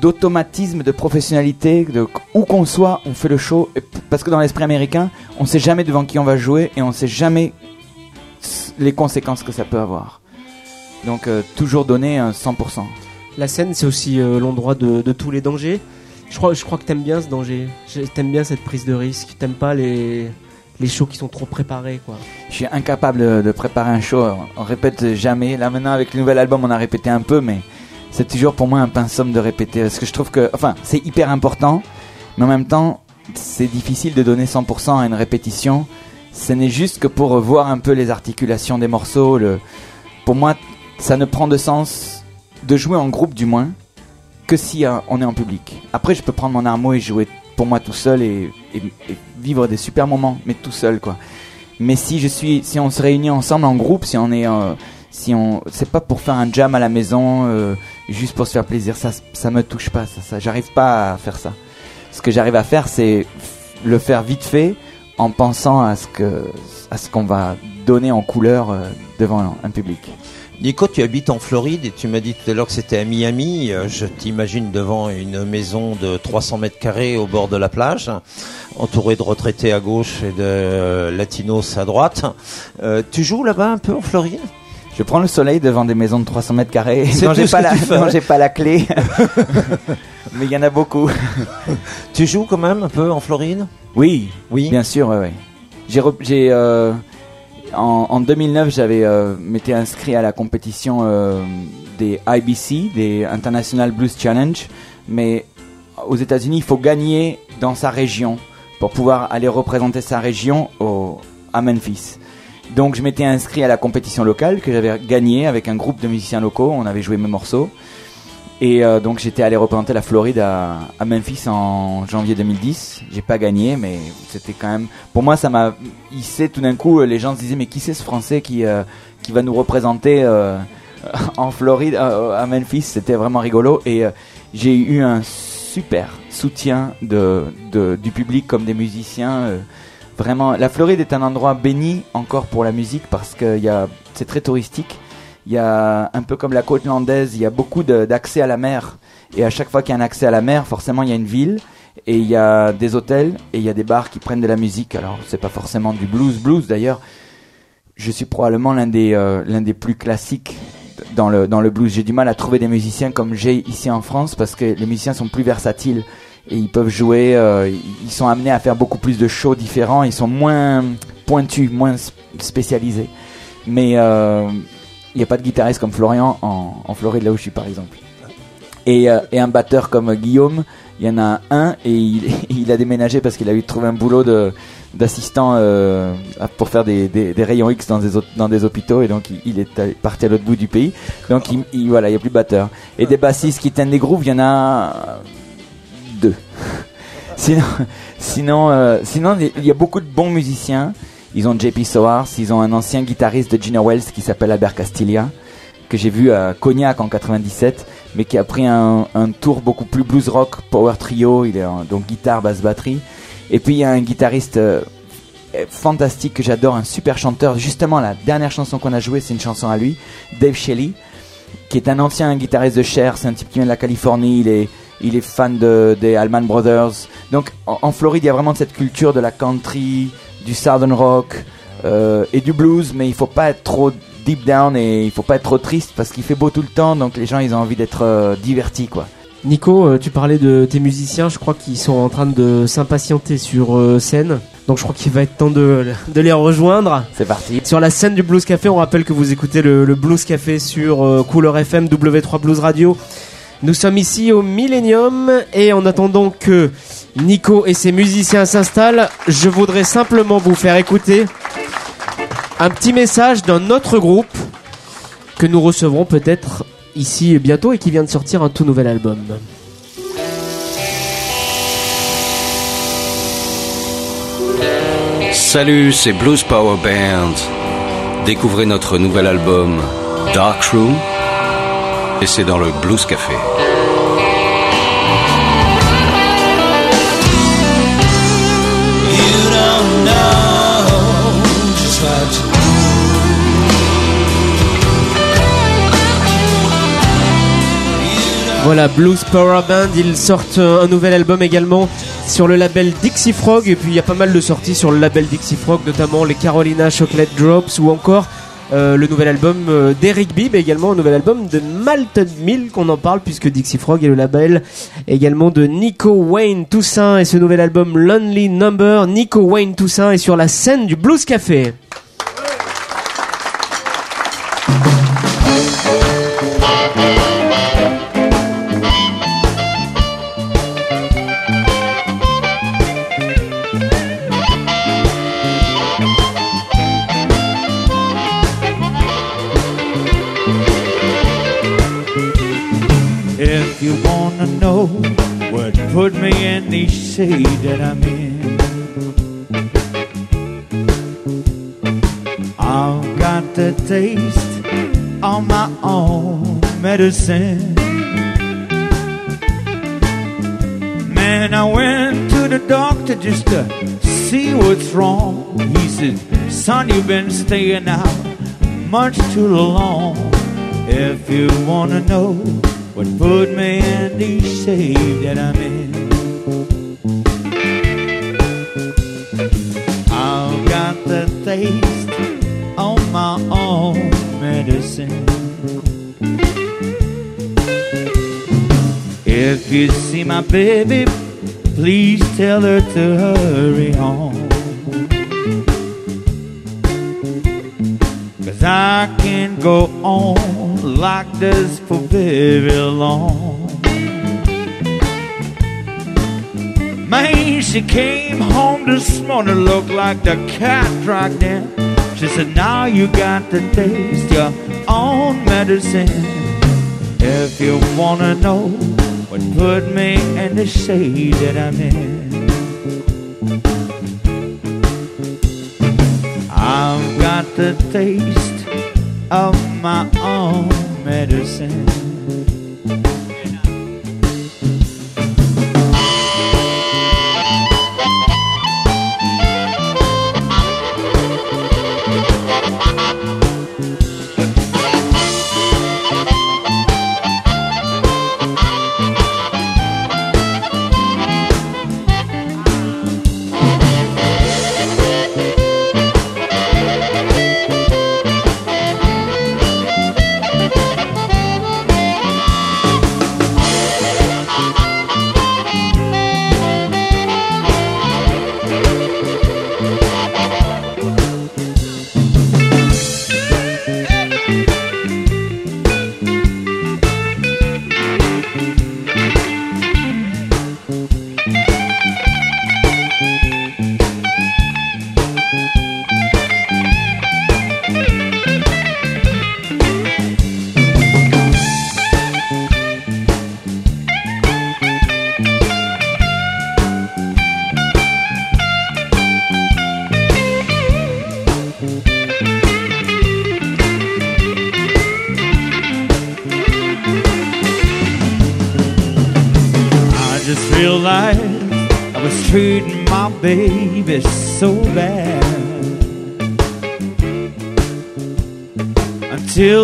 I: d'automatisme, de professionnalité, où qu'on soit, on fait le show. Parce que dans l'esprit américain, on sait jamais devant qui on va jouer et on sait jamais les conséquences que ça peut avoir. Donc euh, toujours donner un 100%.
F: La scène, c'est aussi euh, l'endroit de, de tous les dangers. Je crois, je crois que t'aimes bien ce danger. T'aimes bien cette prise de risque. T'aimes pas les les shows qui sont trop préparés, quoi.
I: Je suis incapable de, préparer un show. On répète jamais. Là maintenant avec le nouvel album, on a répété un peu, mais c'est toujours pour moi un pain somme de répéter parce que je trouve que, enfin, c'est hyper important, mais en même temps, c'est difficile de donner 100% à une répétition. Ce n'est juste que pour voir un peu les articulations des morceaux. Pour moi, ça ne prend de sens de jouer en groupe du moins que si euh, on est en public. Après, je peux prendre mon armo et jouer pour moi tout seul et vivre des super moments, mais tout seul quoi. Mais si je suis, si on se réunit ensemble en groupe, si on est, euh, si on, c'est pas pour faire un jam à la maison, euh, juste pour se faire plaisir. Ça, ça me touche pas. Ça, ça j'arrive pas à faire ça. Ce que j'arrive à faire, c'est le faire vite fait, en pensant à ce que, à ce qu'on va donner en couleur euh, devant un public.
G: Nico, tu habites en Floride et tu m'as dit tout à l'heure que c'était à Miami. Euh, Je t'imagine devant une maison de 300 mètres carrés au bord de la plage, entouré de retraités à gauche et de latinos à droite. Euh, tu joues là-bas un peu en Floride?
I: Je prends le soleil devant des maisons de 300 mètres carrés dont j'ai pas, la, j'ai pas la clé. Mais il y en a beaucoup.
G: Tu joues quand même un peu en Floride?
I: Oui,
G: oui,
I: bien sûr, ouais, ouais. J'ai, rep- j'ai euh, en, en 2009, j'avais euh, m'étais inscrit à la compétition euh, des IBC, des International Blues Challenge, mais aux États-Unis, il faut gagner dans sa région pour pouvoir aller représenter sa région à Memphis. Donc je m'étais inscrit à la compétition locale que j'avais gagnée avec un groupe de musiciens locaux, on avait joué mes morceaux. Et euh, donc j'étais allé représenter la Floride à, à Memphis en janvier 2010. J'ai pas gagné, mais c'était quand même. Pour moi, ça m'a hissé tout d'un coup. Les gens se disaient mais qui c'est ce Français qui euh, qui va nous représenter euh, en Floride euh, à Memphis? C'était vraiment rigolo et euh, j'ai eu un super soutien de, de- du public comme des musiciens. euh, vraiment, la Floride est un endroit béni encore pour la musique parce que y a c'est très touristique. Il y a un peu comme la côte landaise, il y a beaucoup d'accès à la mer. Et à chaque fois qu'il y a un accès à la mer, forcément il y a une ville et il y a des hôtels et il y a des bars qui prennent de la musique. Alors c'est pas forcément du blues blues d'ailleurs. Je suis probablement l'un des euh, des plus classiques dans le dans le blues. J'ai du mal à trouver des musiciens comme j'ai ici en France parce que les musiciens sont plus versatiles et ils peuvent jouer. euh, ils sont amenés à faire beaucoup plus de shows différents. Ils sont moins pointus, moins spécialisés. Mais euh, n'y a pas de guitariste comme Florian en, Floride, là où je suis par exemple. Et, euh, et un batteur comme Guillaume, il y en a un et il, il a déménagé parce qu'il a eu trouvé un boulot de d'assistant euh, pour faire des, des, rayons X dans des, dans des hôpitaux et donc il, il est parti à l'autre bout du pays. Donc il, il- voilà, il n'y a plus de batteur. Et des bassistes qui tiennent des grooves, il y en a deux. sinon, sinon, euh, sinon, il y a beaucoup de bons musiciens. Ils ont JP Soares, ils ont un ancien guitariste de Gina Wells qui s'appelle Albert Castilla, que j'ai vu à Cognac en 97, mais qui a pris un, tour beaucoup plus blues rock, power trio, il est donc guitare, basse, batterie. Et puis il y a un guitariste euh, fantastique que j'adore, un super chanteur. Justement, la dernière chanson qu'on a jouée, c'est une chanson à lui, Dave Shelley, qui est un ancien guitariste de Cher, c'est un type qui vient de la Californie, il est, il est fan de, des Allman Brothers. Donc en, en Floride, il y a vraiment cette culture de la country, du southern rock euh, et du blues, mais il faut pas être trop deep down et il faut pas être trop triste parce qu'il fait beau tout le temps, donc les gens ils ont envie d'être euh, divertis quoi.
F: Nico, euh, tu parlais de tes musiciens, je crois qu'ils sont en train de s'impatienter sur scène. Donc je crois qu'il va être temps de, de les rejoindre.
I: C'est parti.
F: Sur la scène du Blues Café, on rappelle que vous écoutez le, le Blues Café sur euh, Couleur FM W3 Blues Radio. Nous sommes ici au Millennium et en attendant que Nico et ses musiciens s'installent, je voudrais simplement vous faire écouter un petit message d'un autre groupe que nous recevrons peut-être ici bientôt et qui vient de sortir un tout nouvel album.
B: Salut, c'est Blues Power Band. Découvrez notre nouvel album Dark Room et c'est dans le Blues Café.
F: Voilà, Blues Power Band, ils sortent un nouvel album également sur le label Dixie Frog et puis il y a pas mal de sorties sur le label Dixie Frog, notamment les Carolina Chocolate Drops ou encore euh, le nouvel album euh, d'Eric Bibb, également un nouvel album de Malted Milk, on en parle puisque Dixie Frog est le label également de Nico Wayne Toussaint et ce nouvel album Lonely Number. Nico Wayne Toussaint est sur la scène du Blues Café.
H: Shade that I'm in, I've got the taste of my own medicine. Man, I went to the doctor just to see what's wrong. He said, Son, you've been staying out much too long. If you wanna know what put me in the shape that I'm in, If you see my baby, please tell her to hurry home. Cause I can't go on like this for very long. Man, she came home this morning, looked like the cat dragged in. She said, Now you got to taste your own medicine. If you wanna know what put me in the shade that I'm in. I've got the taste of my own medicine.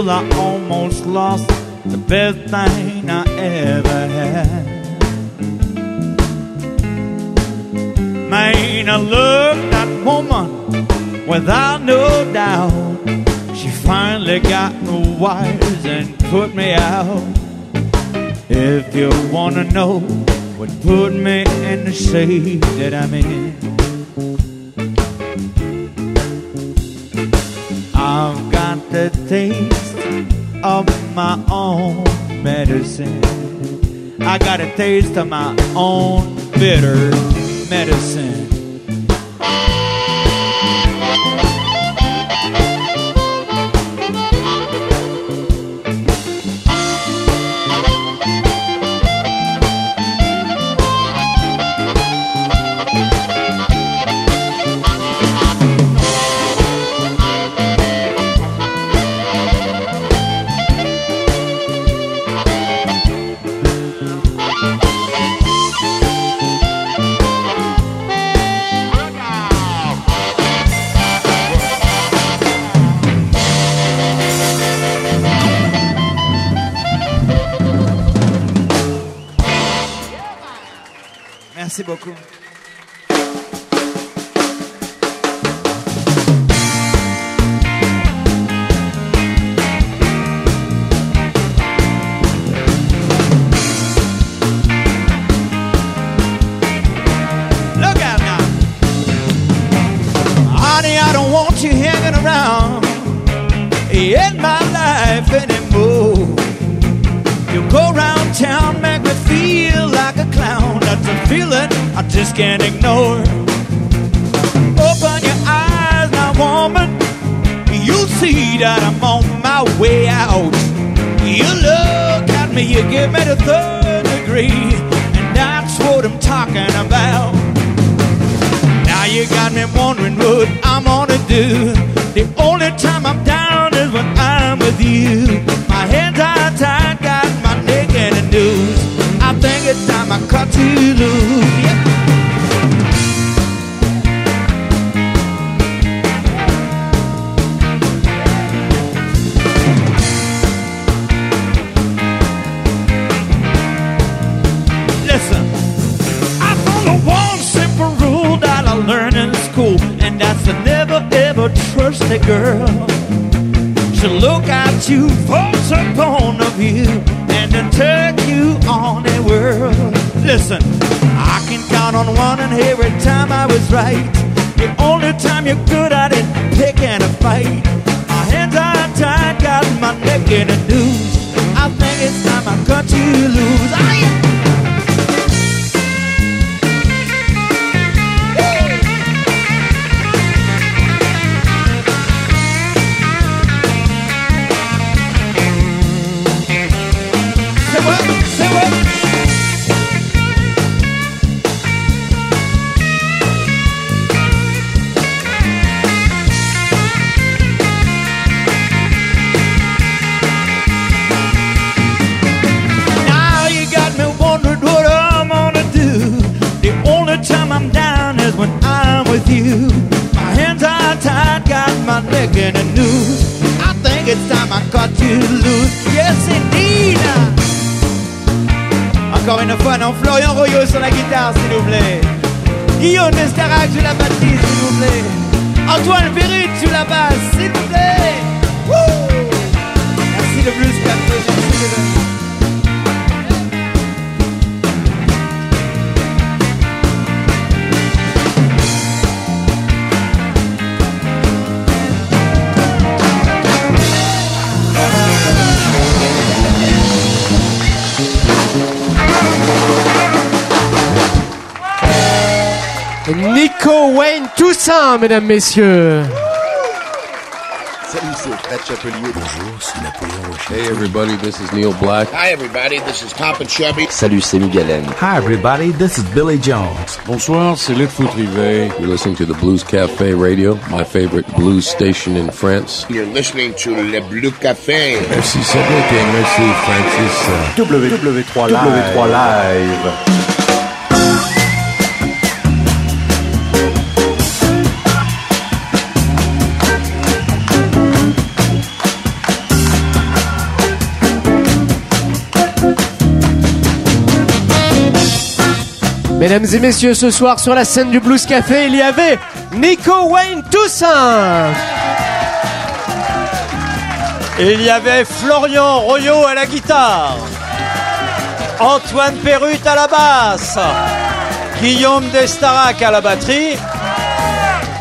H: Until I almost lost the best thing I ever had. Man, I love that woman without no doubt. She finally got me wise and put me out. If you wanna know what put me in the shade that I'm in, I've got the taste I got a taste of my own bitter medicine. I count on one, and every time I was right. The only time you're good at it, picking a fight. My hands are tied, got my neck in a noose. I think it's time I cut you loose. Ah, news. I think it's time I cut you loose. Yes, indeed. Encore une fois, non, Florian Royaux sur la guitare, s'il vous plaît. Guillaume Nestarac sur la batterie, s'il vous plaît. Antoine Perrut sur la basse, s'il vous plaît. Woo! Merci le plus, 4
F: Nico Wayne Toussaint, mesdames, messieurs.
A: Salut, c'est Fred Chapelier. Bonjour, c'est Napoléon
C: Hey everybody, this is Neil Black.
D: Hi, everybody. This is Papa Chubby.
A: Salut, c'est Miguel.
E: Hi, everybody. This is Billy Jones.
C: Bonsoir, c'est Litfoot Rivet. You're listening to the Blues Cafe Radio, my favorite blues station in France.
D: You're listening to Le Blue Café.
C: Merci Cédric et merci Francis.
E: W3 Live. W3 Live.
F: Mesdames et messieurs, ce soir sur la scène du Blues Café, il y avait Nico Wayne Toussaint.
G: Il y avait Florian Royaux à la guitare, Antoine Perrut à la basse, Guillaume Destarac à la batterie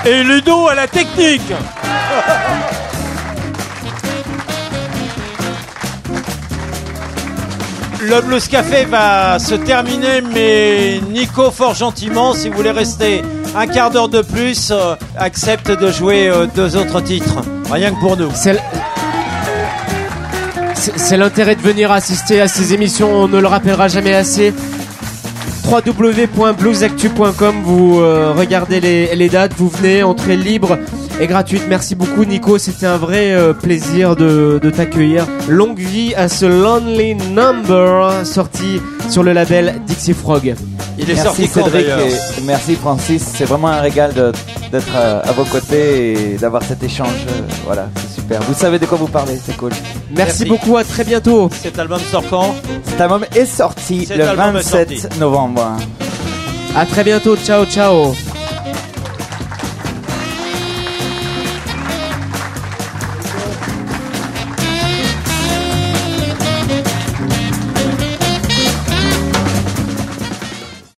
G: et Ludo à la technique. Le Blues Café va se terminer, mais Nico, fort gentiment, si vous voulez rester un quart d'heure de plus, euh, accepte de jouer euh, deux autres titres. Rien que pour nous.
F: C'est l'intérêt de venir assister à ces émissions, on ne le rappellera jamais assez. www.bluesactu.com, vous euh, regardez les, les dates, vous venez, entrée libre et gratuite. Merci beaucoup Nico, c'était un vrai euh, plaisir de, de t'accueillir. Longue vie à ce Lonely Number sorti sur le label Dixie Frog.
G: Il est
I: merci
G: sorti
I: Cédric et merci Francis. C'est vraiment un régal d'être euh, à vos côtés et d'avoir cet échange. euh, Voilà, c'est super. Vous savez de quoi vous parlez, c'est cool.
F: Merci, beaucoup, à très bientôt.
G: Cet album sort quand
I: Cet album est sorti
F: Cet
I: le
F: album est
I: 27
F: sorti.
I: novembre.
F: À très bientôt, ciao ciao.